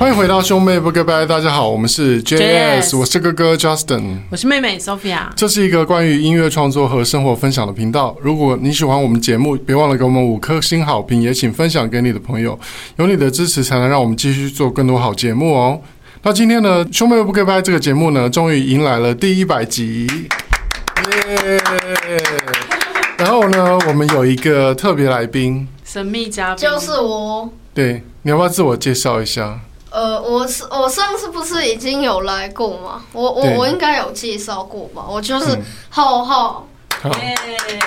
欢迎回到兄妹不告白，大家好，我们是 JS，, 我是哥哥 Justin，我是妹妹 Sophia。这是一个关于音乐创作和生活分享的频道。如果你喜欢我们节目，别忘了给我们五颗星好评，也请分享给你的朋友。有你的支持，才能让我们继续做更多好节目哦。那今天呢，兄妹不告白这个节目呢，终于迎来了第一百集，耶、yeah！然后呢，我们有一个特别来宾，神秘嘉宾，就是我。对，你要不要自我介绍一下？呃，我是我上次不是已经有来过吗？我我我应该有介绍过吧？我就是浩浩，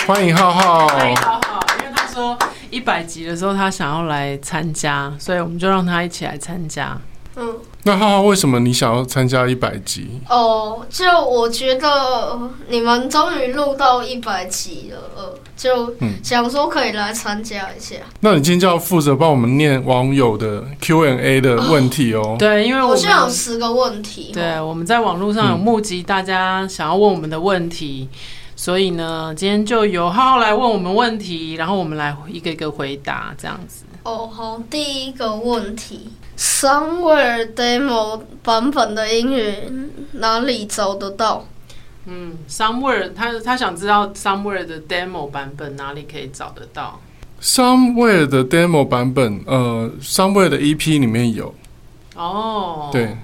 欢迎浩浩，欢迎浩浩。因为他说一百集的时候他想要来参加，所以我们就让他一起来参加。嗯，那浩浩为什么你想要参加一百集？哦，就我觉得你们终于录到一百集了，呃，就想说可以来参加一下。嗯。那你今天就要负责帮我们念网友的 Q&A 的问题哦。哦对，因为我们现在有十个问题。对，我们在网络上有募集大家想要问我们的问题，嗯，所以呢，今天就由浩浩来问我们问题，然后我们来一个一个回答，这样子。哦，好，第一个问题。Somewhere demo 版本的音乐哪里找得到？嗯，Somewhere 他他想知道 Somewhere 的 demo 版本哪里可以找得到？Somewhere 的 demo 版本，呃，Somewhere 的 EP 里面有。哦，对，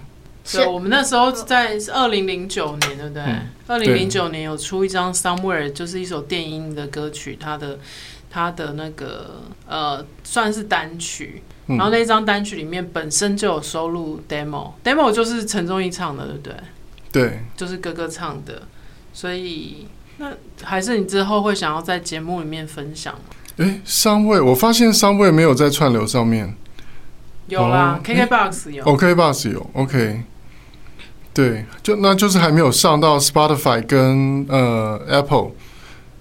对，我们那时候在二零零九年，对不对？二零零九年有出一张 Somewhere，就是一首电音的歌曲，它的它的那个呃，算是单曲。然后那张单曲里面本身就有收录 demo，demo 就是陈忠义唱的，对不对？对，就是哥哥唱的。所以那还是你之后会想要在节目里面分享吗？哎，Somewhere，我发现 Somewhere 没有在串流上面。有啦，KKBOX 有，OKBOX 有，OK。对，就那就是还没有上到 Spotify 跟呃 Apple，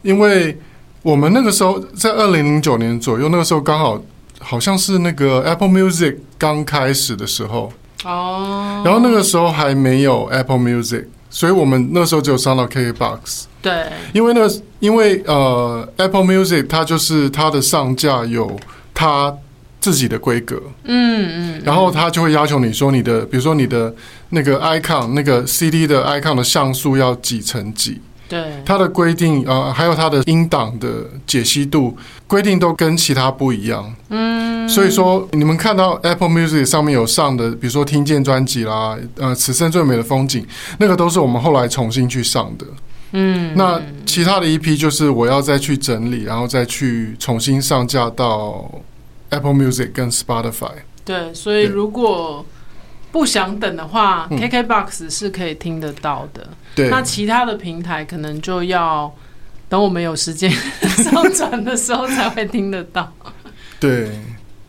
因为我们那个时候在二零零九年左右，那个时候刚好。好像是那个 Apple Music 刚开始的时候哦，然后那个时候还没有 Apple Music，所以我们那时候只有上到 KKBOX。对，因为那因为呃 Apple Music 它就是它的上架有它自己的规格，嗯嗯，然后它就会要求你说你的，比如说你的那个 icon 那个 CD 的 icon 的像素要几乘几。对，它的规定啊、呃，还有它的音档的解析度规定都跟其他不一样。嗯，所以说你们看到 Apple Music 上面有上的，比如说听见专辑啦，呃，此生最美的风景，那个都是我们后来重新去上的。嗯，那其他的一批就是我要再去整理，然后再去重新上架到 Apple Music 跟 Spotify。对，所以如果不想等的话，KKBOX 是可以听得到的。对，那其他的平台可能就要等我们有时间 上传的时候才会听得到。对，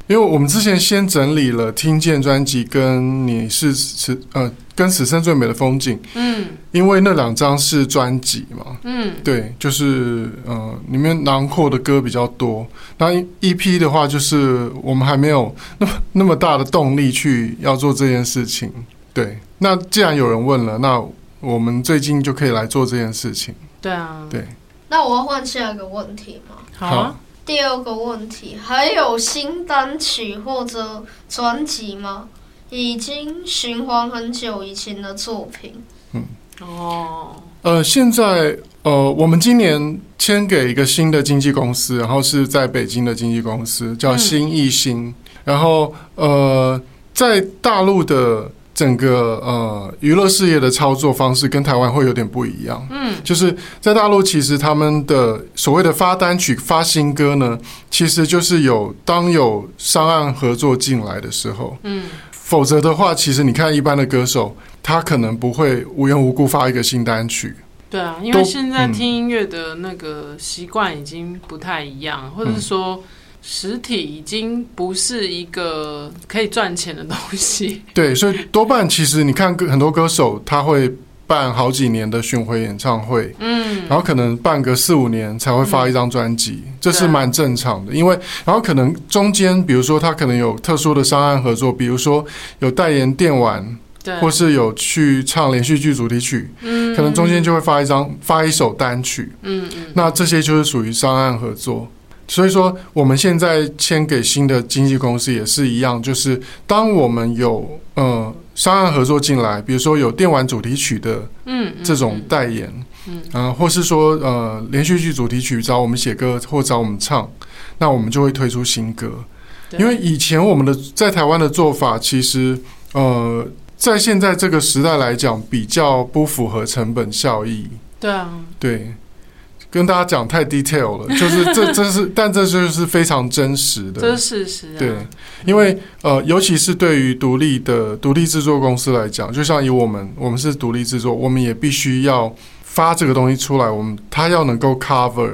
因为我们之前先整理了《听见》专辑跟你是此呃跟此生最美的风景，嗯，因为那两张是专辑嘛，嗯，对，就是呃里面囊括的歌比较多。那 EP 的话，就是我们还没有 那么那么大的动力去要做这件事情。对，那既然有人问了，那我们最近就可以来做这件事情。对啊，对。那我要换下一个问题吗？好啊。第二个问题，还有新单曲或者专辑吗？已经循环很久以前的作品。嗯。哦。呃，现在呃，我们今年签给一个新的经纪公司，然后是在北京的经纪公司，叫新艺星。嗯。然后呃，在大陆的。整个呃娱乐事业的操作方式跟台湾会有点不一样，嗯，就是在大陆其实他们的所谓的发单曲、发新歌呢，其实就是有当有商案合作进来的时候，嗯，否则的话，其实你看一般的歌手，他可能不会无缘无故发一个新单曲。对啊，因为现在听音乐的那个习惯已经不太一样，或者是说。实体已经不是一个可以赚钱的东西。对，所以多半其实你看，很多歌手他会办好几年的巡回演唱会，嗯，然后可能办个四五年才会发一张专辑，嗯，这是蛮正常的。因为然后可能中间，比如说他可能有特殊的商案合作，比如说有代言电玩，对，或是有去唱连续剧主题曲，嗯，可能中间就会发一张发一首单曲，嗯嗯，那这些就是属于商案合作。所以说我们现在签给新的经纪公司也是一样，就是当我们有呃商业合作进来，比如说有电玩主题曲的嗯这种代言，嗯，呃，或是说呃连续剧主题曲找我们写歌或找我们唱，那我们就会推出新歌。因为以前我们的在台湾的做法，其实呃，在现在这个时代来讲，比较不符合成本效益。对啊，对，跟大家讲太 detail 了，就是这这是，但这就是非常真实的，这是事实啊。对，因为呃，尤其是对于独立的独立制作公司来讲，就像以我们，我们是独立制作，我们也必须要发这个东西出来，我们它要能够 cover。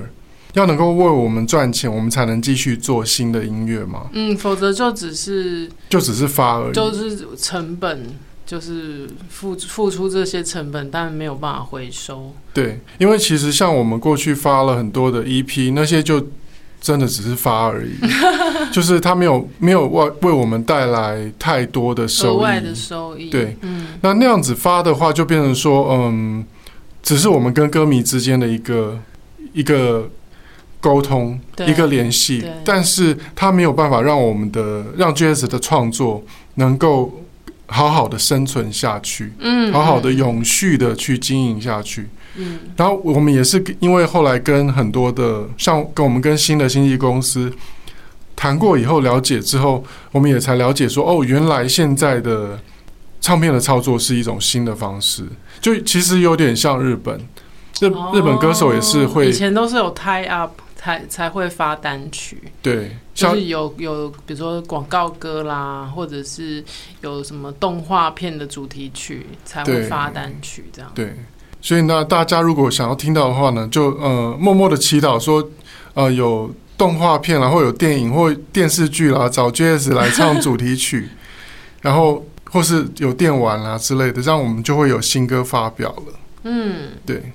要能够为我们赚钱，我们才能继续做新的音乐嘛。嗯，否则就只是就只是发而已，就是成本，就是付付出这些成本，但没有办法回收。对，因为其实像我们过去发了很多的 EP，那些就真的只是发而已，就是它没有没有为为我们带来太多的收益，额外的收益。对，嗯，那那样子发的话，就变成说，嗯，只是我们跟歌迷之间的一个一个。沟通一个联系，但是它没有办法让我们的让 GS 的创作能够好好的生存下去，嗯，好好的永续的去经营下去，嗯，然后我们也是因为后来跟很多的像跟我们跟新的经纪公司谈过以后了解之后，我们也才了解说哦，原来现在的唱片的操作是一种新的方式，就其实有点像日本，日日本歌手也是会，以前都是有 tie up。才才会发单曲，对，就是有有，比如说广告歌啦，或者是有什么动画片的主题曲才会发单曲这样。对，所以那，大家如果想要听到的话呢，就呃默默的祈祷说，呃有动画片啦，或有电影或电视剧啦，找 JS 来唱主题曲，然后或是有电玩啦之类的，这样我们就会有新歌发表了。嗯，对。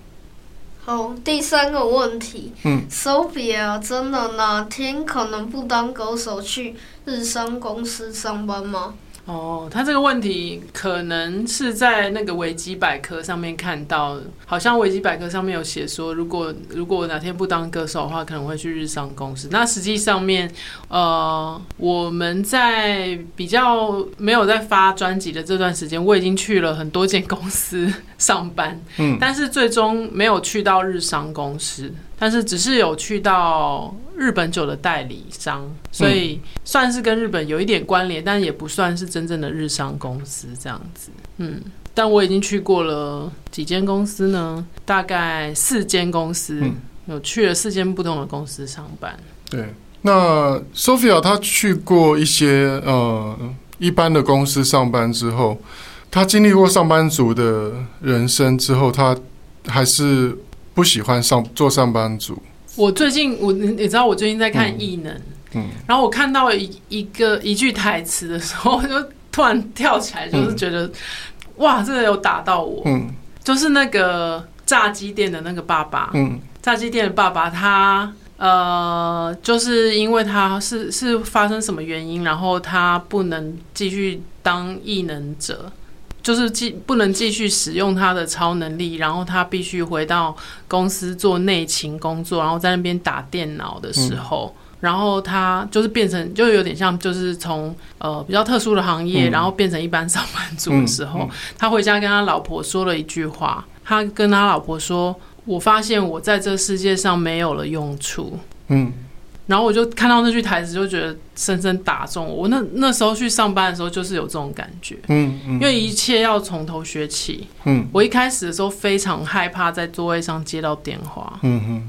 好，第三个问题，嗯，Sophia 真的哪天可能不当歌手去日商公司上班吗？哦，他这个问题可能是在那个维基百科上面看到，好像维基百科上面有写说，如果如果哪天不当歌手的话，可能会去日商公司。那实际上面，呃，我们在比较没有在发专辑的这段时间，我已经去了很多间公司上班，嗯，但是最终没有去到日商公司。但是只是有去到日本酒的代理商，所以算是跟日本有一点关联，但也不算是真正的日商公司这样子。嗯，但我已经去过了几间公司呢，大概四间公司，有去了四间不同的公司上班。对，那 Sophia 她去过一些呃一般的公司上班之后，她经历过上班族的人生之后，她还是。不喜欢上做上班族。我最近我你知道我最近在看异能，嗯，然后我看到一一个一句台词的时候，我就突然跳起来，就是觉得、嗯、哇，真的有打到我，嗯，就是那个炸鸡店的那个爸爸，嗯，炸鸡店的爸爸他呃，就是因为他是是发生什么原因，然后他不能继续当异能者。就是继不能继续使用他的超能力，然后他必须回到公司做内勤工作，然后在那边打电脑的时候，嗯、然后他就是变成就有点像就是从呃比较特殊的行业，嗯、然后变成一般上班族的时候，嗯嗯、他回家跟他老婆说了一句话，他跟他老婆说：“我发现我在这世界上没有了用处。”嗯。然后我就看到那句台词，就觉得深深打中我。我那那时候去上班的时候，就是有这种感觉。嗯，嗯，因为一切要从头学起。嗯，我一开始的时候非常害怕在座位上接到电话。嗯哼，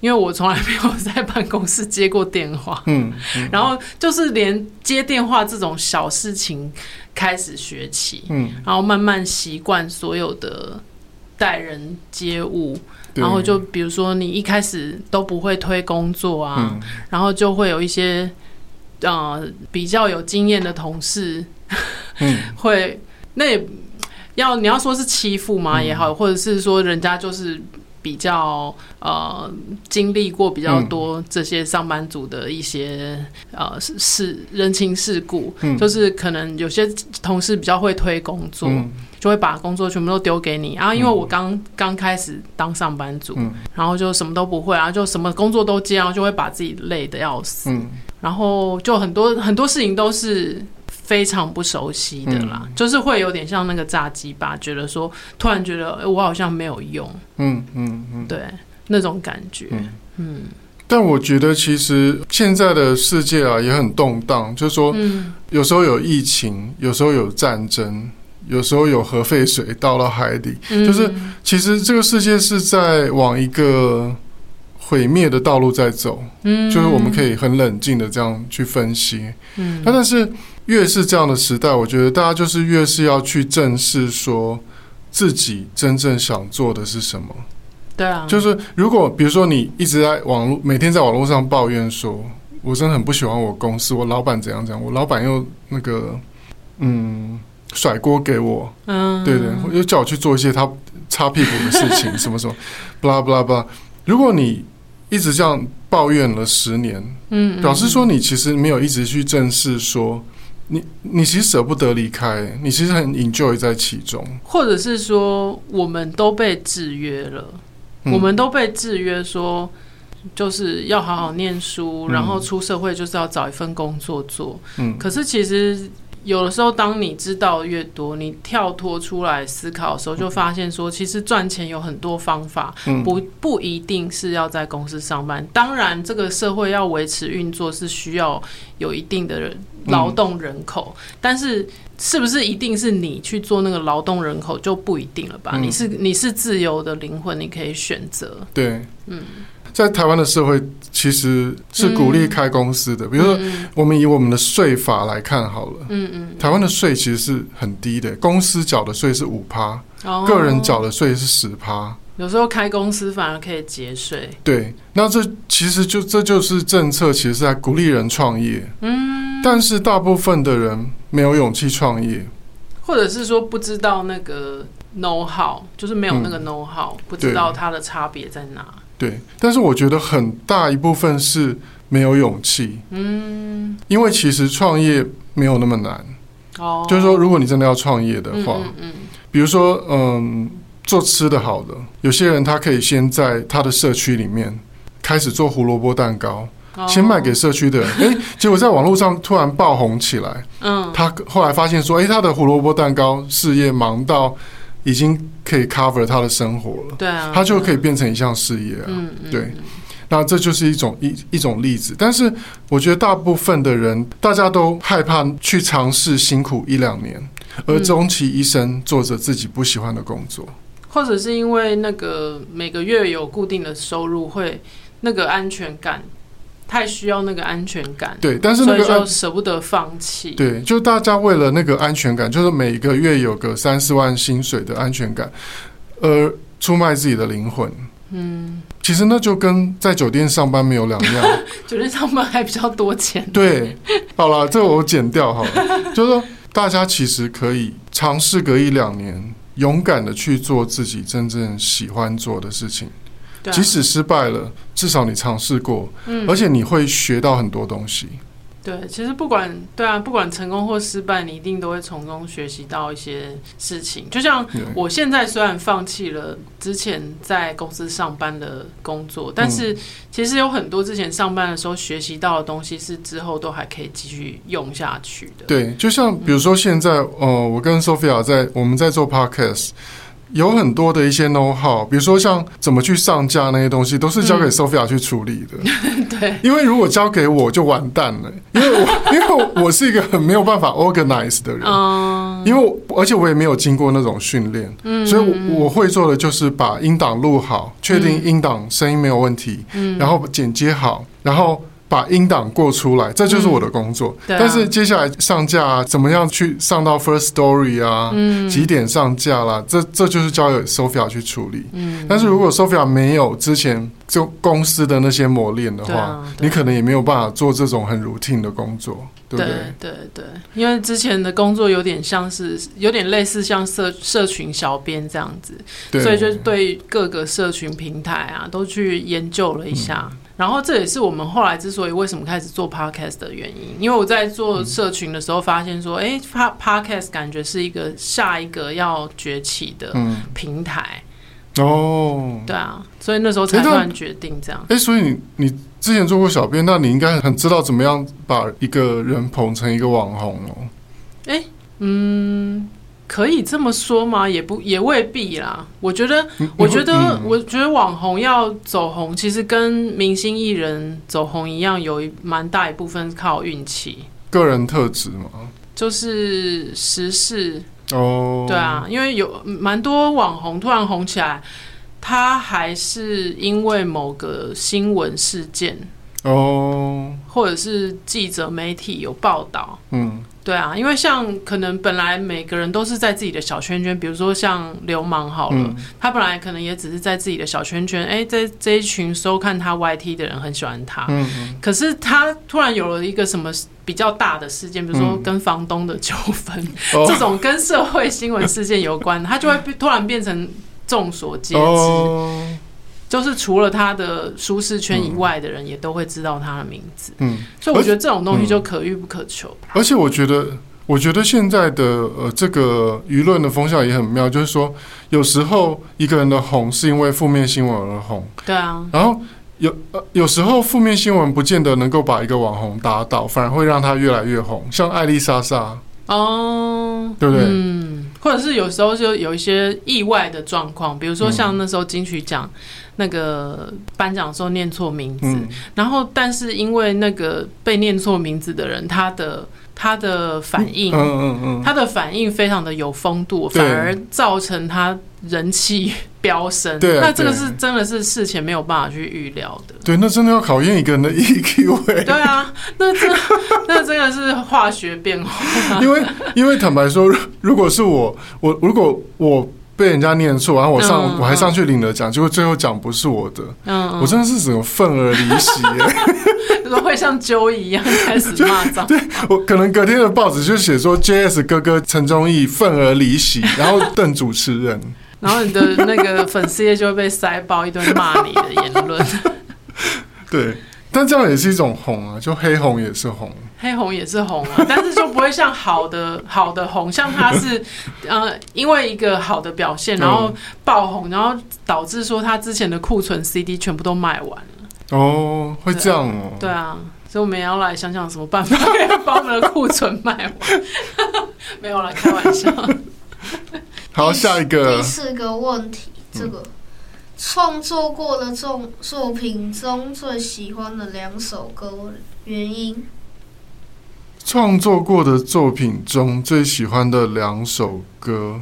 因为我从来没有在办公室接过电话。嗯，嗯，然后就是连接电话这种小事情开始学起。嗯，然后慢慢习惯所有的待人接物。然后就比如说，你一开始都不会推工作啊，嗯、然后就会有一些呃比较有经验的同事，嗯、会那也要你要说是欺负嘛也好，嗯、或者是说人家就是比较呃经历过比较多这些上班族的一些呃事人情世故，嗯、就是可能有些同事比较会推工作。嗯就会把工作全部都丢给你然啊。因为我刚刚开始当上班族，嗯、然后就什么都不会啊，就什么工作都接，然后就会把自己累得要死。嗯、然后就很多很多事情都是非常不熟悉的啦，嗯、就是会有点像那个炸鸡吧，觉得说突然觉得、欸、我好像没有用。嗯嗯嗯，对，那种感觉。嗯。嗯但我觉得，其实现在的世界啊也很动荡，就是说，有时候有疫情，有时候有战争，有时候有核废水倒到海底，就是其实这个世界是在往一个毁灭的道路在走。嗯，就是我们可以很冷静的这样去分析。嗯，那但是越是这样的时代，我觉得大家就是越是要去正视说自己真正想做的是什么。对啊，就是如果比如说你一直在网络每天在网络上抱怨说，我真的很不喜欢我公司，我老板怎样怎样，我老板又那个嗯甩锅给我，嗯，对对，又叫我去做一些他擦屁股的事情，什么什么，巴拉巴拉巴拉。如果你一直这样抱怨了十年，嗯，表示说你其实没有一直去正视说，你你其实舍不得离开，你其实很 enjoy 在其中，或者是说我们都被制约了。我们都被制约，说就是要好好念书，然后出社会就是要找一份工作做。嗯，可是其实有的时候，当你知道越多，你跳脱出来思考的时候，就发现说，其实赚钱有很多方法，不不一定是要在公司上班。当然，这个社会要维持运作是需要有一定的人劳动人口，但是。是不是一定是你去做那个劳动人口就不一定了吧？嗯、你是你是自由的灵魂，你可以选择。对，嗯，在台湾的社会其实是鼓励开公司的。嗯、比如说，我们以我们的税法来看好了，嗯嗯，台湾的税其实是很低的，公司缴的税是五趴，哦、个人缴的税是十趴。有时候开公司反而可以节税。对，那这其实就这就是政策，其实是在鼓励人创业。嗯，但是大部分的人没有勇气创业，或者是说不知道那个 know how，就是没有那个 know how，嗯，不知道它的差别在哪。对，但是我觉得很大一部分是没有勇气。嗯，因为其实创业没有那么难。哦，就是说，如果你真的要创业的话，嗯，比如说，嗯。做吃的好的，有些人他可以先在他的社区里面开始做胡萝卜蛋糕，先卖给社区的人，诶，结果在网络上突然爆红起来。嗯，他后来发现说，诶，他的胡萝卜蛋糕事业忙到已经可以 cover 他的生活了。对啊，他就可以变成一项事业啊。嗯，对，那这就是一种一一种例子。但是我觉得大部分的人，大家都害怕去尝试辛苦一两年，而终其一生做着自己不喜欢的工作。或者是因为那个每个月有固定的收入，会那个安全感太需要那个安全感，对，但是那个就舍不得放弃。对，就大家为了那个安全感，就是每个月有个三四万薪水的安全感，而出卖自己的灵魂。嗯，其实那就跟在酒店上班没有两样。酒店上班还比较多钱。对，好了，这个我剪掉好了。就是说，大家其实可以尝试隔一两年。勇敢的去做自己真正喜欢做的事情，即使失败了，至少你尝试过，而且你会学到很多东西。对，其实不管对啊，不管成功或失败，你一定都会从中学习到一些事情。就像我现在虽然放弃了之前在公司上班的工作，但是其实有很多之前上班的时候学习到的东西，是之后都还可以继续用下去的。对，就像比如说现在，呃，我跟 Sophia 在我们在做 Podcast。有很多的一些 know how，比如说像怎么去上架那些东西，都是交给 Sophia 去处理的。嗯、对，因为如果交给我就完蛋了，因为我 因为我是一个很没有办法 organize 的人，嗯、因为而且我也没有经过那种训练，嗯、所以我我会做的就是把音档录好，确定音档声音没有问题，嗯、然后剪接好，然后。把音档过出来，这就是我的工作。嗯啊、但是接下来上架啊，怎么样去上到 First Story 啊？嗯、几点上架啦？这这就是交给 Sophia 去处理。嗯、但是如果 Sophia 没有之前就公司的那些磨练的话，你可能也没有办法做这种很 routine 的工作，对不对？对对对，因为之前的工作有点像是有点类似像社社群小编这样子，所以就对各个社群平台啊都去研究了一下。嗯然后这也是我们后来之所以为什么开始做 podcast 的原因，因为我在做社群的时候发现说，哎、嗯，podcast 感觉是一个下一个要崛起的平台。嗯、哦，对啊，所以那时候才突然决定这样。哎，所以你你之前做过小编，那你应该很知道怎么样把一个人捧成一个网红哦。哎，嗯。可以这么说吗？也不也未必啦。我觉得，我觉得，嗯、我觉得网红要走红，其实跟明星艺人走红一样，有一蛮大一部分靠运气、个人特质嘛。就是时事哦，对啊，因为有蛮多网红突然红起来，他还是因为某个新闻事件哦，或者是记者媒体有报道，嗯。对啊，因为像可能本来每个人都是在自己的小圈圈，比如说像流氓好了，嗯、他本来可能也只是在自己的小圈圈，哎，在这一群收看他 YT 的人很喜欢他，嗯嗯，可是他突然有了一个什么比较大的事件，比如说跟房东的纠纷，嗯、这种跟社会新闻事件有关，他就会突然变成众所皆知。哦就是除了他的舒适圈以外的人，也都会知道他的名字。嗯，所以我觉得这种东西就可遇不可求。而且我觉得，我觉得现在的呃这个舆论的风向也很妙，就是说有时候一个人的红是因为负面新闻而红。对啊。然后有呃有时候负面新闻不见得能够把一个网红打倒，反而会让他越来越红。像艾丽莎莎。哦。对不对？嗯。或者是有时候就有一些意外的状况，比如说像那时候金曲奖。那个颁奖的时候念错名字，嗯、然后但是因为那个被念错名字的人，他的他的反应，嗯嗯嗯，他的反应非常的有风度，反而造成他人气飙升。对，那这个是真的是事前没有办法去预料的。对，那真的要考验一个人的 EQ。对啊，那这那真的是化学变化。因为因为坦白说，如果是我，我如果我。被人家念错，然后我上、嗯、我还上去领了奖，结果最后奖不是我的，嗯、我真的是整个愤而离席耶，怎么会像揪一样开始骂脏。对，我可能隔天的报纸就写说 JS 哥哥陈忠义愤而离席，然后瞪主持人，然后你的那个粉丝页就会被塞爆一堆骂你的言论。对，但这样也是一种红啊，就黑红也是红。黑红也是红啊，但是就不会像好的好的红，像他是呃，因为一个好的表现，然后爆红，然后导致说他之前的库存 CD 全部都卖完了。哦，会这样哦。对啊，所以我们也要来想想什么办法可以把我们的库存卖完。没有啦，开玩笑。好，下一个第四个问题，这个创作过的作作品中最喜欢的两首歌原因。创作过的作品中最喜欢的两首歌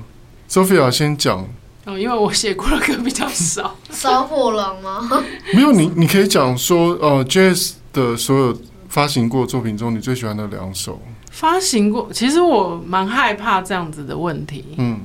，Sophia 先讲。哦，因为我写过的歌比较少。烧货郎吗？没有，你你可以讲说，呃，Jazz 的所有发行过作品中，你最喜欢的两首。发行过，其实我蛮害怕这样子的问题。嗯，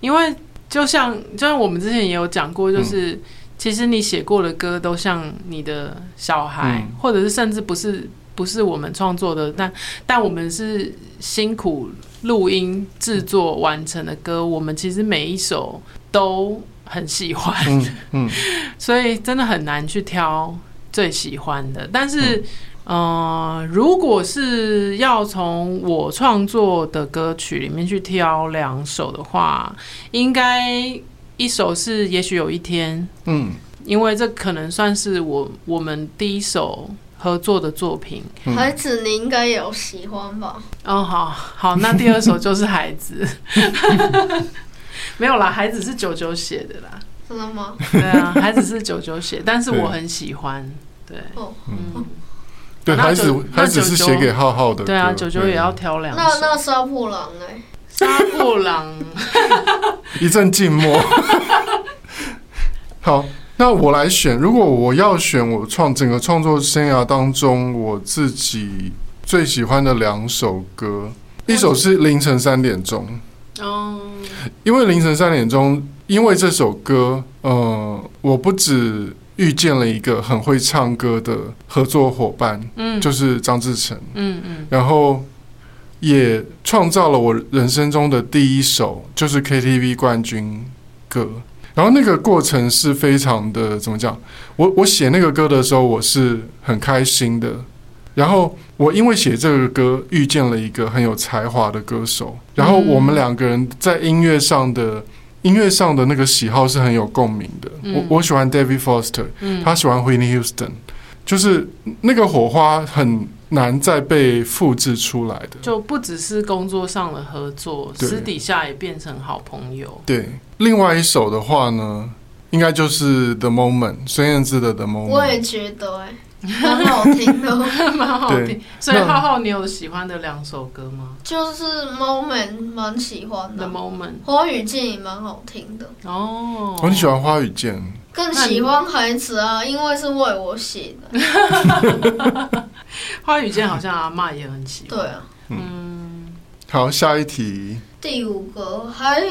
因为就像就像我们之前也有讲过，就是、嗯、其实你写过的歌都像你的小孩，嗯、或者是甚至不是。不是我们创作的，但但我们是辛苦录音制作完成的歌，我们其实每一首都很喜欢，嗯，嗯，所以真的很难去挑最喜欢的。但是，嗯、呃，如果是要从我创作的歌曲里面去挑两首的话，应该一首是《也许有一天》，嗯，因为这可能算是我我们第一首。合作的作品，孩子，你应该有喜欢吧？哦，好好，那第二首就是孩子，没有啦，孩子是九九写的啦，真的吗？对啊，孩子是九九写，但是我很喜欢，对，嗯，对，孩子孩子是写给浩浩的，对啊，九九也要挑两首，那那杀破狼哎？杀破狼，一阵静默，好。那我来选，如果我要选我创整个创作生涯当中我自己最喜欢的两首歌，一首是凌晨三点钟，哦，因为凌晨三点钟，因为这首歌，呃，我不止遇见了一个很会唱歌的合作伙伴，嗯，就是张志成，嗯嗯，然后也创造了我人生中的第一首就是 KTV 冠军歌。然后那个过程是非常的怎么讲？我我写那个歌的时候，我是很开心的。然后我因为写这个歌，遇见了一个很有才华的歌手。然后我们两个人在音乐上的音乐上的那个喜好是很有共鸣的。我我喜欢 David Foster，他喜欢 Whitney Houston，就是那个火花很难再被复制出来的。就不只是工作上的合作，私底下也变成好朋友。对，另外一首的话呢，应该就是 The Moment，孙燕姿的 The Moment。我也觉得哎。蛮好听的，蛮好听。所以浩浩，你有喜欢的两首歌吗？就是《Moment》蛮喜欢的，《Moment》花与剑也蛮好听的。哦，我很喜欢花与剑，更喜欢孩子啊，因为是为我写的。花与剑好像阿妈也很喜欢。对啊，嗯。好，下一题。第五个还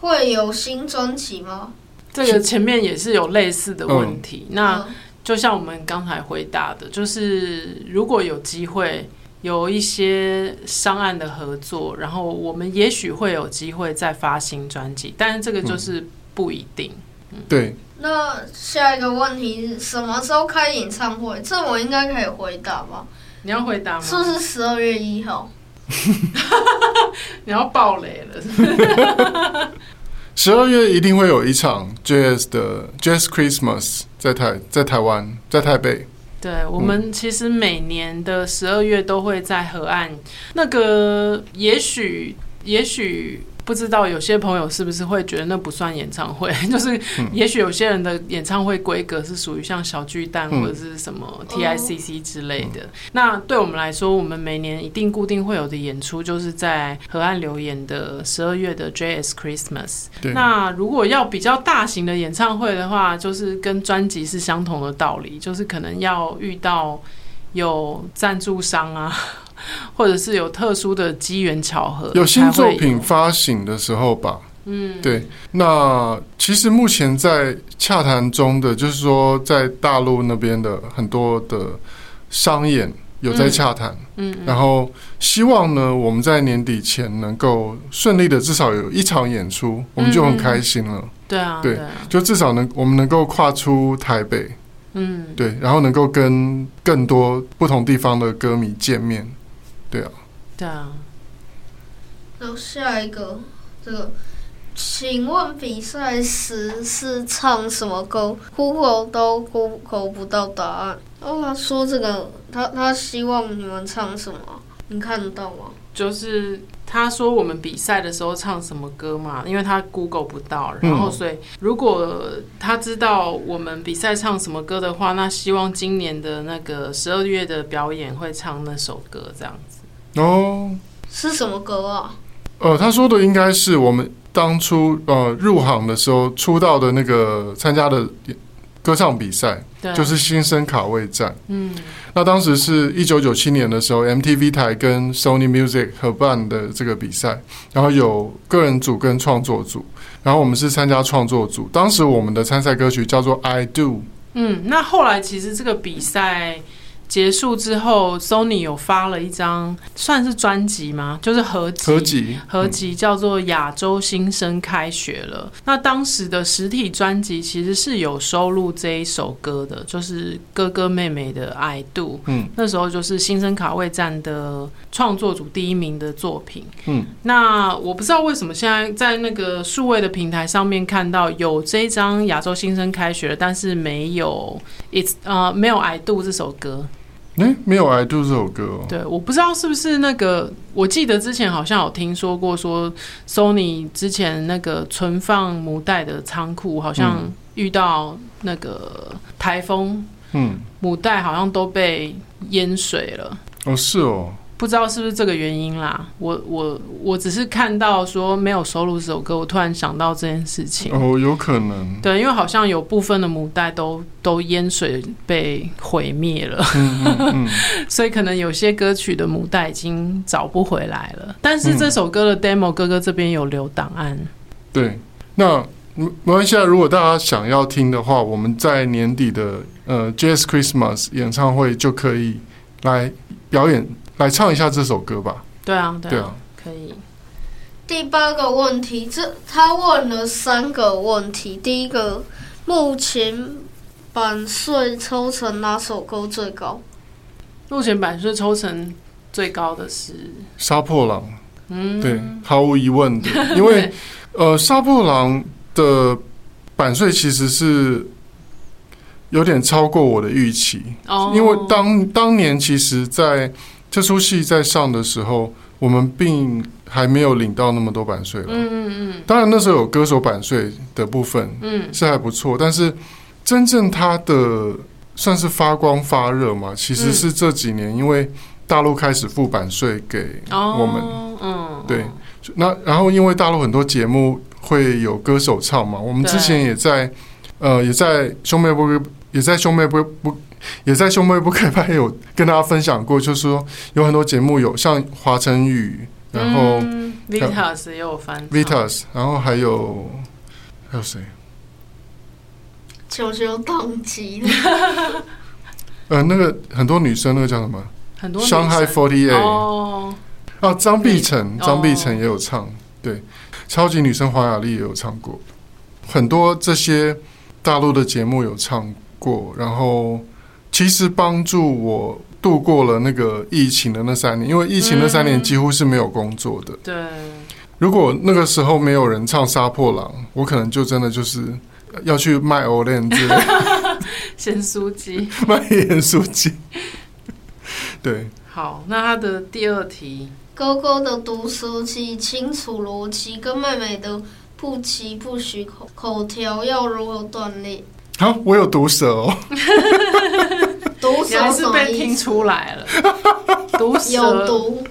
会有新专辑吗？这个前面也是有类似的问题。嗯、那。就像我们刚才回答的，就是如果有机会有一些商案的合作，然后我们也许会有机会再发新专辑，但是这个就是不一定。嗯嗯、对。那下一个问题是什么时候开演唱会？这我应该可以回答吧？你要回答吗？是不是十二月一号？你要爆雷了？十二月一定会有一场 Jazz 的 Jazz Christmas 在台在台湾在台北。对，我们其实每年的十二月都会在河岸，那个也许也许。不知道有些朋友是不是会觉得那不算演唱会？就是也许有些人的演唱会规格是属于像小巨蛋或者是什么 TICC 之类的。那对我们来说，我们每年一定固定会有的演出，就是在河岸留言的十二月的 Jazz Christmas。那如果要比较大型的演唱会的话，就是跟专辑是相同的道理，就是可能要遇到有赞助商啊。或者是有特殊的机缘巧合，有新作品发行的时候吧。嗯，对。那其实目前在洽谈中的，就是说在大陆那边的很多的商演有在洽谈。嗯，然后希望呢，我们在年底前能够顺利的至少有一场演出，我们就很开心了。对啊，对，就至少能我们能够跨出台北。嗯，对，然后能够跟更多不同地方的歌迷见面。对啊，对啊。然后下一个，这个，请问比赛时是唱什么歌？Google 都 Google 不到答案。哦，他说这个，他他希望你们唱什么？你看得到吗？就是他说我们比赛的时候唱什么歌嘛，因为他 Google 不到，然后所以如果他知道我们比赛唱什么歌的话，那希望今年的那个十二月的表演会唱那首歌，这样子。哦，是什么歌啊？呃，他说的应该是我们当初呃入行的时候出道的那个参加的歌唱比赛，就是新生卡位战。嗯，那当时是一九九七年的时候，MTV 台跟 Sony Music 合办的这个比赛，然后有个人组跟创作组，然后我们是参加创作组。当时我们的参赛歌曲叫做《I Do》。嗯，那后来其实这个比赛。结束之后，Sony 有发了一张算是专辑吗？就是合集，合集，合集叫做《亚洲新生开学了》。嗯。那当时的实体专辑其实是有收录这一首歌的，就是哥哥妹妹的《I Do》。嗯，那时候就是新生卡位战的创作组第一名的作品。嗯，那我不知道为什么现在在那个数位的平台上面看到有这一张《亚洲新生开学了》，但是没有 It's 呃没有《I Do》这首歌。哎、欸，没有《I Do》这首歌哦。对，我不知道是不是那个，我记得之前好像有听说过，说 Sony 之前那个存放母带的仓库好像遇到那个台风，嗯，母带好像都被淹水了。哦，是哦。不知道是不是这个原因啦，我我我只是看到说没有收录这首歌，我突然想到这件事情。哦，有可能。对，因为好像有部分的母带都都淹水被毁灭了，嗯嗯嗯 所以可能有些歌曲的母带已经找不回来了。但是这首歌的 demo，哥哥这边有留档案。对，那没没关系啊。如果大家想要听的话，我们在年底的呃 Jazz Christmas 演唱会就可以来表演。来唱一下这首歌吧。对啊，对啊，可以。第八个问题，这他问了三个问题。第一个，目前版税抽成哪首歌最高？目前版税抽成最高的是《杀破狼》。嗯，对，毫无疑问的，因为 呃，《杀破狼》的版税其实是有点超过我的预期。哦，因为当当年其实在这出戏在上的时候，我们并还没有领到那么多版税了。嗯嗯嗯。当然那时候有歌手版税的部分，嗯，是还不错。但是真正它的算是发光发热嘛，其实是这几年因为。大陆开始付版税给我们，嗯，对，那然后因为大陆很多节目会有歌手唱嘛，我们之前也在，呃，也在兄妹不也在兄妹不不也在兄妹不可以拍有跟大家分享过，就是说有很多节目有像华晨宇，然后 Vitas 也有翻 Vitas，然后还有还有谁？球球当机，呃，那个很多女生，那个叫什么？很多 Shanghai Forty Eight 哦，啊，张碧晨，张碧晨也有唱，对，超级女生黄雅莉也有唱过，很多这些大陆的节目有唱过，然后其实帮助我度过了那个疫情的那三年，因为疫情那三年几乎是没有工作的。对，如果那个时候没有人唱《杀破狼》，我可能就真的就是要去卖欧链之类，咸酥鸡，卖盐酥鸡。对，好，那他的第二题，哥哥的读书机清楚逻辑，跟妹妹的不疾不徐口口条要如何锻炼？好，我有毒舌哦，毒舌还是被听出来了，毒舌。有毒，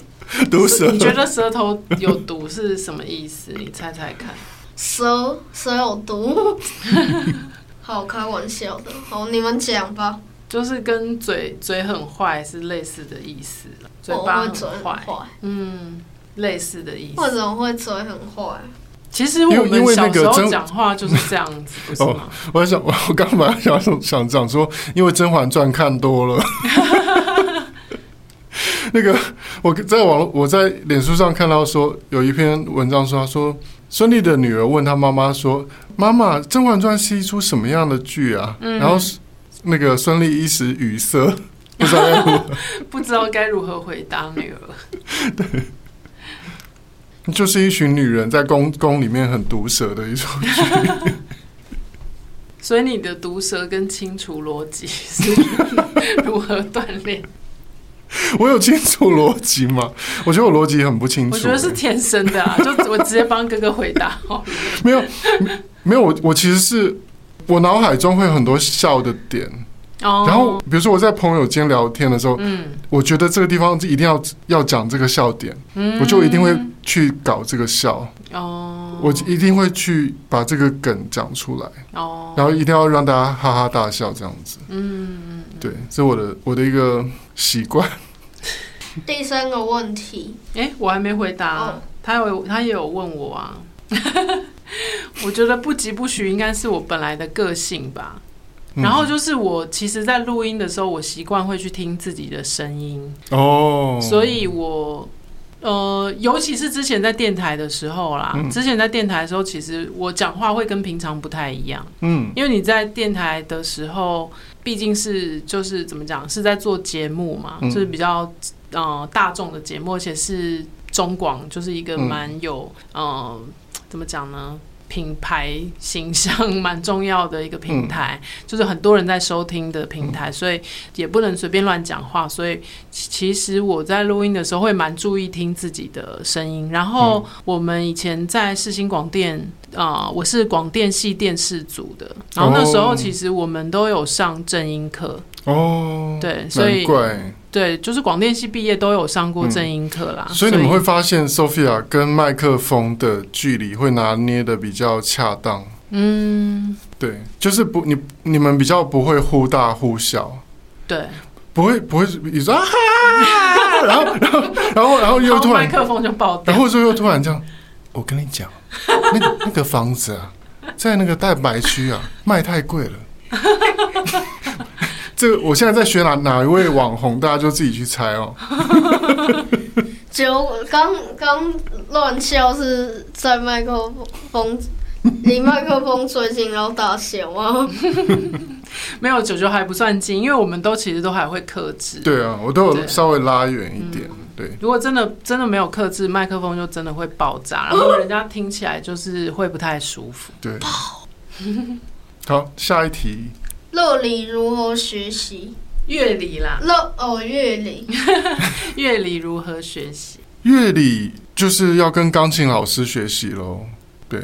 毒舌，你觉得舌头有毒是什么意思？你猜猜看，舌？舌有毒，好开玩笑的，好，你们讲吧。就是跟嘴嘴很坏是类似的意思，嘴巴很坏，嗯，类似的意思。为什么会嘴很坏？其实我们小时候讲话就是这样子，不是吗？哦、我想，我我刚本来想想讲说，因为《甄嬛传》看多了，那个我在网络我在脸书上看到说有一篇文章说，他说孙俪的女儿问她妈妈说：“妈妈，《甄嬛传》是一出什么样的剧啊？”嗯、然后。那个孙俪一时语塞，不知道该如何不知道该如何回答女儿。对，就是一群女人在宫宫里面很毒舌的一出剧。所以你的毒舌跟清除逻辑 是如何锻炼？我有清楚逻辑吗？我觉得我逻辑很不清楚。我觉得是天生的啊，就我直接帮哥哥回答哦。没有，没有，我我其实是。我脑海中会有很多笑的点，oh. 然后比如说我在朋友间聊天的时候，嗯，我觉得这个地方一定要要讲这个笑点，嗯，我就一定会去搞这个笑，哦，oh. 我一定会去把这个梗讲出来，哦，oh. 然后一定要让大家哈哈大笑这样子，嗯，对，这是我的我的一个习惯。第三个问题，哎，我还没回答，oh. 他有他也有问我啊。我觉得不疾不徐应该是我本来的个性吧。然后就是我其实，在录音的时候，我习惯会去听自己的声音哦。所以我呃，尤其是之前在电台的时候啦，之前在电台的时候，其实我讲话会跟平常不太一样。嗯，因为你在电台的时候，毕竟是就是怎么讲，是在做节目嘛，就是比较呃大众的节目，而且是中广，就是一个蛮有呃。怎么讲呢？品牌形象蛮重要的一个平台，嗯、就是很多人在收听的平台，嗯、所以也不能随便乱讲话。所以其实我在录音的时候会蛮注意听自己的声音。然后我们以前在世新广电啊、呃，我是广电系电视组的，然后那时候其实我们都有上正音课哦。对，所以。对，就是广电系毕业都有上过正音课啦、嗯，所以你们会发现 Sophia 跟麦克风的距离会拿捏的比较恰当。嗯，对，就是不你你们比较不会忽大忽小，对，不会不会你说啊，然后 然后然后然后又突然麦克风就爆掉，然后就又突然这样，我跟你讲，那个那个房子啊，在那个蛋白区啊卖太贵了。这个我现在在学哪哪一位网红，大家就自己去猜哦。就刚刚乱笑是在麦克风离麦克风最近，然后大笑吗？没有，九九还不算近，因为我们都其实都还会克制。对啊，我都有稍微拉远一点。对，对，如果真的真的没有克制，麦克风就真的会爆炸，然后人家听起来就是会不太舒服。对，好，下一题。乐理如何学习？乐理啦，乐哦，乐理，乐理如何学习？乐理就是要跟钢琴老师学习喽。对，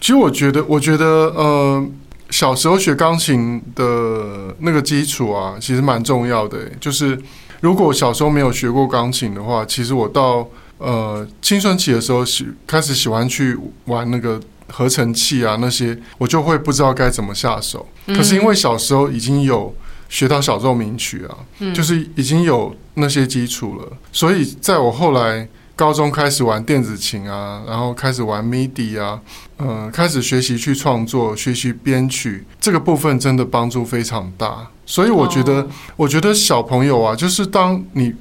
其实我觉得，我觉得，呃，小时候学钢琴的那个基础啊，其实蛮重要的。就是如果小时候没有学过钢琴的话，其实我到呃青春期的时候喜开始喜欢去玩那个合成器啊那些，我就会不知道该怎么下手。可是因为小时候已经有。学到小奏鸣曲啊，嗯，就是已经有那些基础了，所以在我后来高中开始玩电子琴啊，然后开始玩 MIDI 啊，嗯，开始学习去创作、学习编曲，这个部分真的帮助非常大。所以我觉得，我觉得小朋友啊，就是当你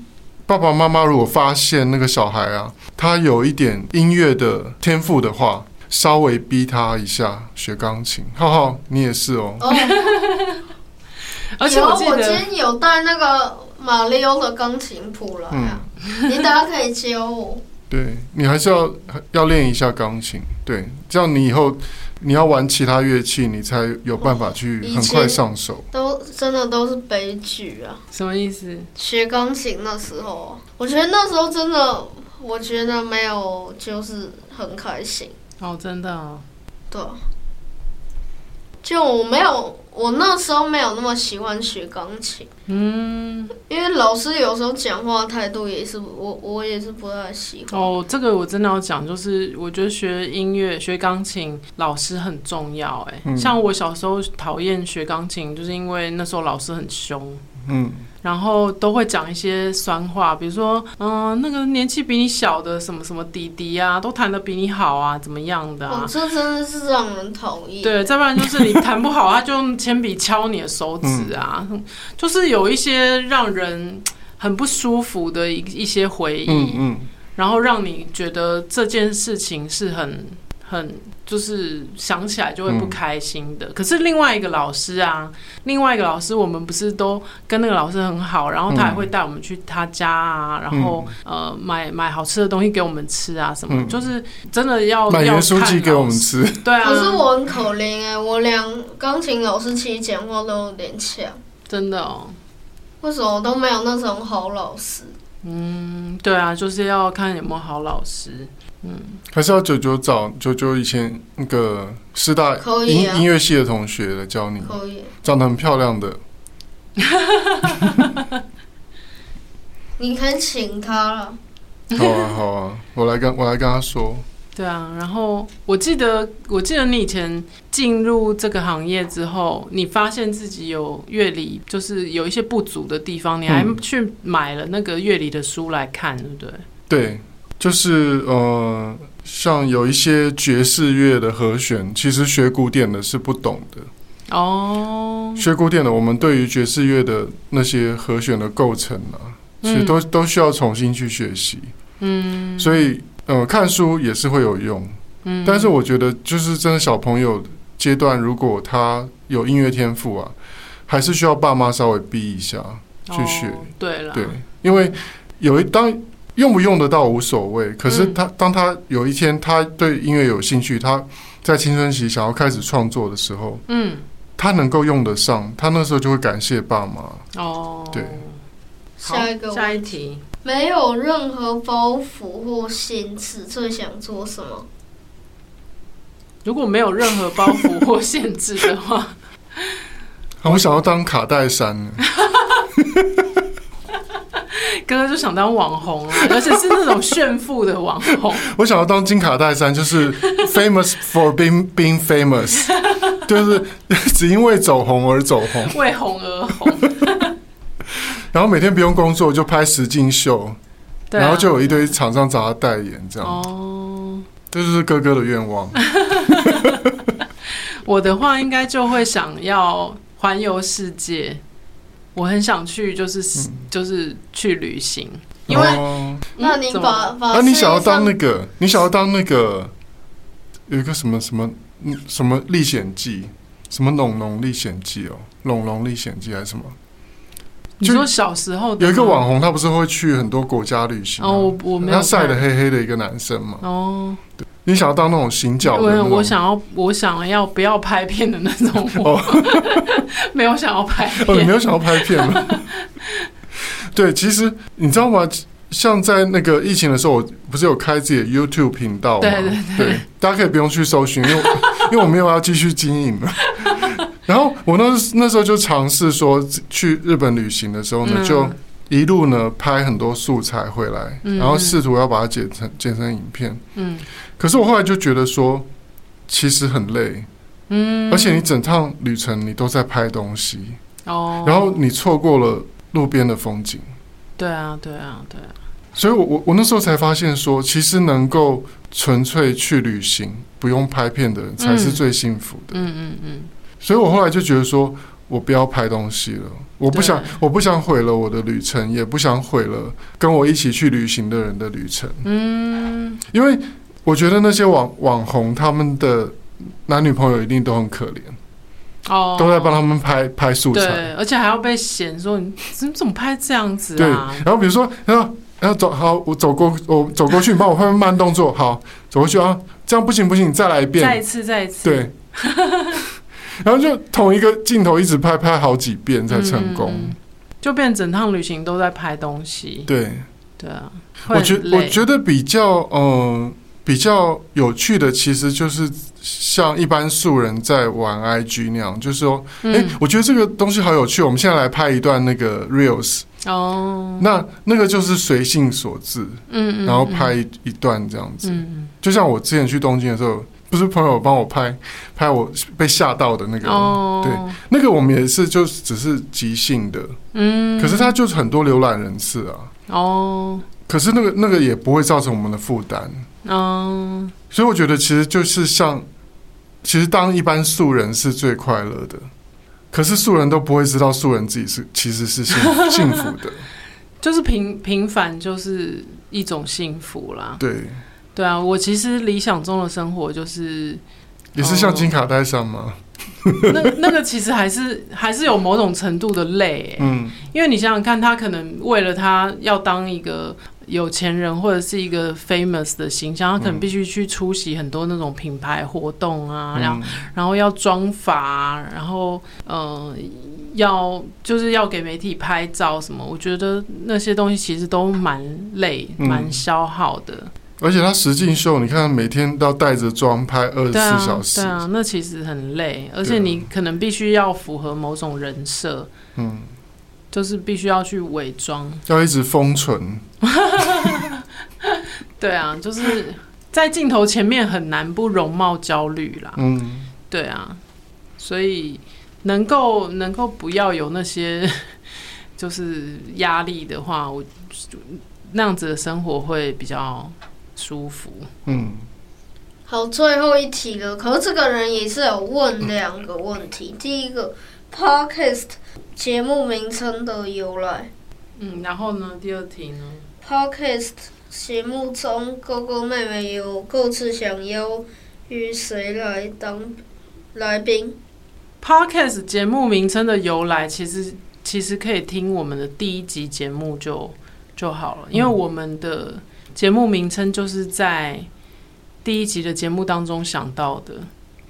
爸爸妈妈如果发现那个小孩啊，他有一点音乐的天赋的话，稍微逼他一下学钢琴。浩浩，你也是哦。而且我，我今天有带那个马里奥的钢琴谱来啊，嗯、你等下可以教我。对，你还是要要练一下钢琴，对，这样你以后你要玩其他乐器，你才有办法去很快上手。都真的都是悲剧啊！什么意思？学钢琴那时候，我觉得那时候真的，我觉得没有就是很开心。哦，真的哦。对。就我没有，我那时候没有那么喜欢学钢琴，嗯，因为老师有时候讲话态度也是我，我也是不太喜欢。哦，这个我真的要讲，就是我觉得学音乐、学钢琴老师很重要，哎，像我小时候讨厌学钢琴，就是因为那时候老师很凶。嗯，然后都会讲一些酸话，比如说，嗯、呃，那个年纪比你小的什么什么弟弟啊，都弹的比你好啊，怎么样的啊？哦、这真的是让人讨厌。对，再不然就是你弹不好，他就用铅笔敲你的手指啊，嗯、就是有一些让人很不舒服的一一些回忆，嗯，嗯，然后让你觉得这件事情是很。很就是想起来就会不开心的。嗯、可是另外一个老师啊，另外一个老师，我们不是都跟那个老师很好，然后他还会带我们去他家啊，嗯、然后呃买买好吃的东西给我们吃啊，什么，嗯、就是真的要买盐酥鸡给我们吃。对啊，可是我很可怜哎，我连钢琴老师其实讲话都有点呛，真的哦。为什么都没有那种好老师？嗯，对啊，就是要看有没有好老师。嗯，还是要九九找九九以前那个师大音、啊、音乐系的同学来教你，可以，长得很漂亮的，你肯请他了。好啊，好啊，我来跟我来跟他说。对啊，然后我记得我记得你以前进入这个行业之后，你发现自己有乐理就是有一些不足的地方，你还去买了那个乐理的书来看，对不对？对。就是呃，像有一些爵士乐的和弦，其实学古典的是不懂的哦。学古典的，我们对于爵士乐的那些和弦的构成啊，其实都都需要重新去学习。嗯，所以呃，看书也是会有用。嗯，但是我觉得，就是真的小朋友阶段，如果他有音乐天赋啊，还是需要爸妈稍微逼一下去学。哦，对了，对，因为有一当。用不用得到无所谓，可是他当他有一天他对音乐有兴趣，他在青春期想要开始创作的时候，嗯，他能够用得上，他那时候就会感谢爸妈。哦，对。下一个下一题，没有任何包袱或限制，最想做什么？如果没有任何包袱或限制的话，我想要当卡戴珊。哥哥就想当网红啊，而且是那种炫富的网红。我想要当金卡戴珊，就是 famous for being being famous，就是只因为走红而走红，为红而红。然后每天不用工作就拍实境秀，然后就有一堆厂商找他代言，这样。哦，这就是哥哥的愿望。我的话应该就会想要环游世界。我很想去，就是、嗯、就是去旅行。因为、哦、那你把把啊，你想要当那个，你想要当那个有一个什么什么什么历险记，什么龙龙历险记哦，龙龙历险记还是什么？你说小时候有一个网红，他不是会去很多国家旅行？哦，我我没有。他晒得黑黑的一个男生嘛。哦，对，你想要当那种行脚的？我我想要，我想要不要拍片的那种。哦，没有想要拍片。哦，你没有想要拍片吗？对，其实你知道吗？像在那个疫情的时候，我不是有开自己的 YouTube 频道吗？对对对，对，大家可以不用去搜寻，因为因为我没有要继续经营了。然后我那那时候就尝试说，去日本旅行的时候呢，就一路呢拍很多素材回来，然后试图要把它剪成剪成影片。嗯，可是我后来就觉得说，其实很累。嗯，而且你整趟旅程你都在拍东西。哦，然后你错过了路边的风景。对啊，对啊，对啊。所以我我我那时候才发现说，其实能够纯粹去旅行，不用拍片的人才是最幸福的。嗯嗯嗯。所以我后来就觉得说，我不要拍东西了，我不想，我不想毁了我的旅程，也不想毁了跟我一起去旅行的人的旅程。嗯，因为我觉得那些网网红他们的男女朋友一定都很可怜，哦，都在帮他们拍拍素材，对，而且还要被嫌说你怎么怎么拍这样子啊？对，然后比如说，然后然后走好，我走过，我走过去，你帮我拍慢动作，好，走过去啊，这样不行不行，你再来一遍，再一次再一次，对。然后就同一个镜头一直拍拍好几遍才成功，嗯，就变整趟旅行都在拍东西。对，对啊，我觉我觉得比较嗯、呃、比较有趣的，其实就是像一般素人在玩 IG 那样，就是说，哎、嗯，我觉得这个东西好有趣，我们现在来拍一段那个 Reels 哦，那那个就是随性所致，嗯，然后拍一一段这样子，嗯，就像我之前去东京的时候。不是朋友帮我拍拍我被吓到的那个，oh. 对，那个我们也是就只是即兴的，嗯，可是他就是很多浏览人次啊，哦，oh. 可是那个那个也不会造成我们的负担，哦，oh. 所以我觉得其实就是像，其实当一般素人是最快乐的，可是素人都不会知道素人自己是其实是幸 幸福的，就是平平凡就是一种幸福啦，对。对啊，我其实理想中的生活就是，也是像金卡戴珊吗？那那个其实还是还是有某种程度的累，嗯，因为你想想看，他可能为了他要当一个有钱人或者是一个 famous 的形象，他可能必须去出席很多那种品牌活动啊，然后然后要装法，然后嗯，要就是要给媒体拍照什么，我觉得那些东西其实都蛮累，蛮消耗的。而且他实境秀，你看每天都要带着妆拍二十四小时，对啊，对啊，那其实很累，而且你可能必须要符合某种人设，嗯，就是必须要去伪装，要一直封存，对啊，就是在镜头前面很难不容貌焦虑啦，嗯，对啊，所以能够能够不要有那些 就是压力的话，我那样子的生活会比较。舒服，嗯，好，最后一题了。可是这个人也是有问两个问题。第一个，Podcast 节目名称的由来，嗯，然后呢，第二题呢？Podcast 节目中，哥哥妹妹有各自想邀约谁来当来宾？Podcast 节目名称的由来，其实其实可以听我们的第一集节目就就好了，因为我们的。节目名称就是在第一集的节目当中想到的。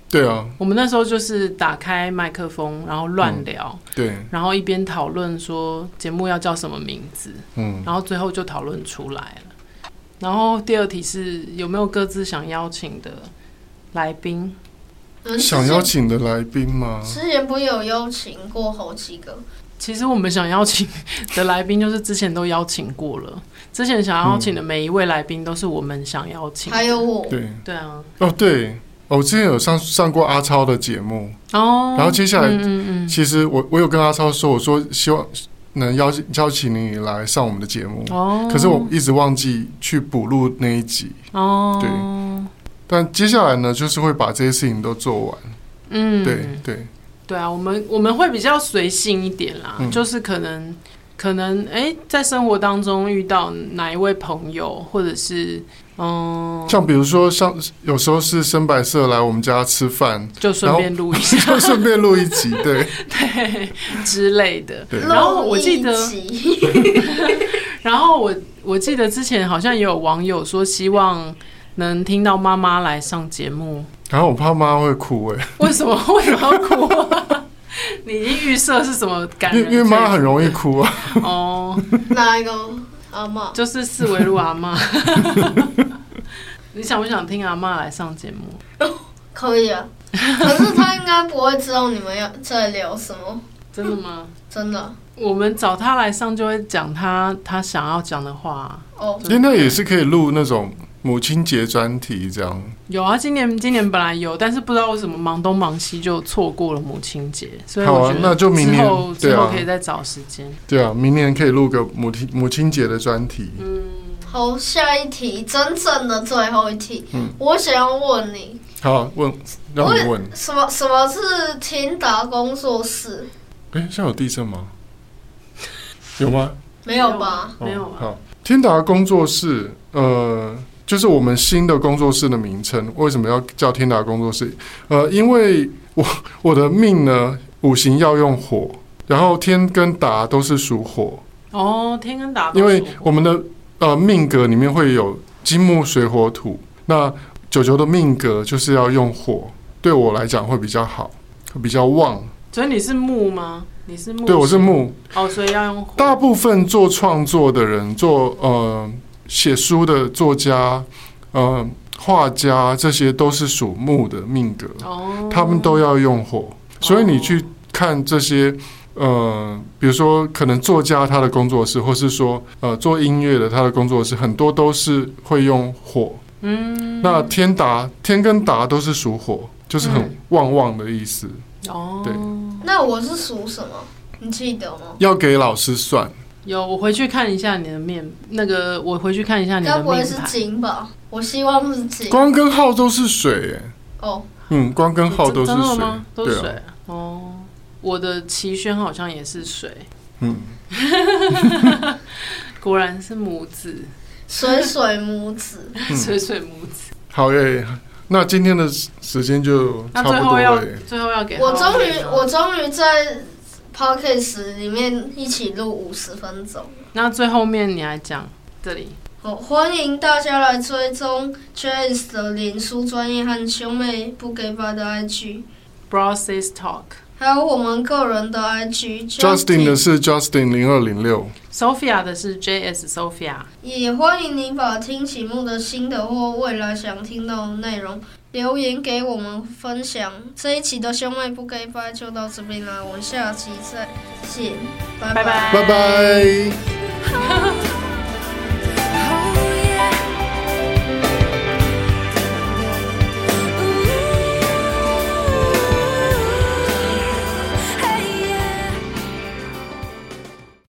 对啊，我们那时候就是打开麦克风，然后乱聊，嗯、对，然后一边讨论说节目要叫什么名字，嗯，然后最后就讨论出来了。然后第二题是有没有各自想邀请的来宾？想邀请的来宾吗？之前不有邀请过好几个。其实我们想邀请的来宾，就是之前都邀请过了。之前想邀请的每一位来宾，都是我们想邀请。还有我。对对啊。哦，对，我之前有上上过阿超的节目哦。然后接下来，嗯嗯嗯，其实我我有跟阿超说，我说希望能邀请邀请你来上我们的节目哦。可是我一直忘记去补录那一集哦。对。但接下来呢，就是会把这些事情都做完。嗯，对对。对啊，我们我们会比较随性一点啦，嗯、就是可能可能哎，在生活当中遇到哪一位朋友，或者是嗯，像比如说像有时候是深白色来我们家吃饭，就顺便录一下，就顺便录一集，对。对之类的。对。然后我记得，然后我我记得之前好像也有网友说希望能听到妈妈来上节目，然后我怕妈会哭哎，为什么 为什么要哭啊？你已经预设是什么感觉？因为妈很容易哭啊。哦，哪一个阿妈？就是四维路阿妈。你想不想听阿妈来上节目？可以啊，可是她应该不会知道你们要在聊什么。真的吗？真的。我们找他来上，就会讲他他想要讲的话。哦，现在也是可以录那种。母亲节专题这样有啊，今年今年本来有，但是不知道为什么忙东忙西就错过了母亲节，所以我觉得那就明年之后可以再找时间。对啊，明年可以录个母亲母亲节的专题。嗯，好，下一题，真正的最后一题，嗯，我想要问你，好问，让你问什么？什么是天达工作室？哎、欸，现在有地震吗？有吗？没有吧？没有。好，天达工作室，呃。就是我们新的工作室的名称，为什么要叫天达工作室？呃，因为我 我的命呢，五行要用火，然后天跟达都是属火。哦，天跟达。因为我们的呃命格里面会有金木水火土，那九九的命格就是要用火，对我来讲会比较好，会比较旺。所以你是木吗？你是木？对，我是木。哦，所以要用火。大部分做创作的人做呃。写书的作家，呃，画家，这些都是属木的命格，oh. 他们都要用火，所以你去看这些，呃，比如说可能作家他的工作室，或是说呃做音乐的他的工作室，很多都是会用火。嗯，mm. 那天达天跟达都是属火，就是很旺旺的意思。哦，对。那我是属什么？你记得吗？要给老师算。有，我回去看一下你的面，那个我回去看一下你的面。该不会是金吧？我希望是金。光跟号都是水，哎。哦。嗯，光跟号都是水。吗？都是水。啊、哦，我的齐宣好像也是水。嗯。果然是母子。水水母子。水水母子。好耶，那今天的时间就差不多了。最后要给我终于，我终于在。Podcast 里面一起录五十分钟，那最后面你来讲这里。好，欢迎大家来追踪 Jazz 的脸书专业和兄妹不给吧的 IG，Bro Sis Talk，还有我们个人的 IG。Justin 的是 Justin 零二零六，Sophia 的是 JS Sophia。也欢迎您把听节目的新的或未来想听到的内容。留言给我们分享，这一期的兄妹不该拜就到这边了，我们下期再见，拜拜拜拜。